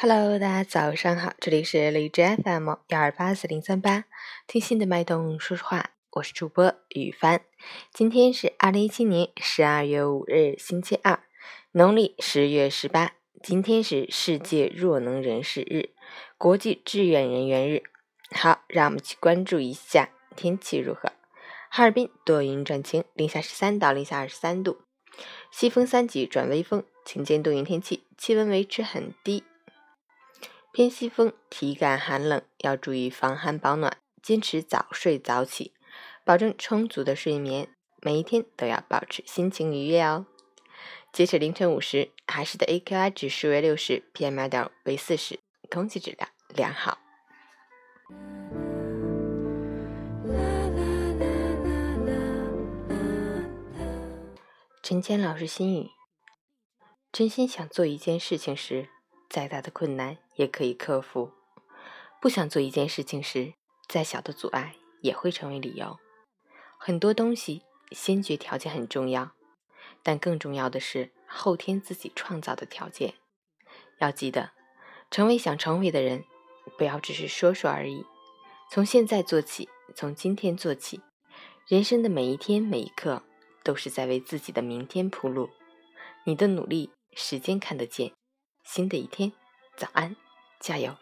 Hello，大家早上好，这里是荔枝 FM 幺二八四零三八，听心的脉动说实话，我是主播雨帆。今天是二零一七年十二月五日，星期二，农历十月十八。今天是世界弱能人士日，国际志愿人员日。好，让我们去关注一下天气如何。哈尔滨多云转晴，零下十三到零下二十三度，西风三级转微风，晴间多云天气，气温维持很低。偏西风，体感寒冷，要注意防寒保暖，坚持早睡早起，保证充足的睡眠。每一天都要保持心情愉悦哦。截止凌晨五时，海市的 AQI 指数为六十，PM 二点为四十，空气质量良好。陈谦老师心语：真心想做一件事情时。再大的困难也可以克服，不想做一件事情时，再小的阻碍也会成为理由。很多东西先决条件很重要，但更重要的是后天自己创造的条件。要记得，成为想成为的人，不要只是说说而已。从现在做起，从今天做起，人生的每一天每一刻都是在为自己的明天铺路。你的努力，时间看得见。新的一天，早安，加油！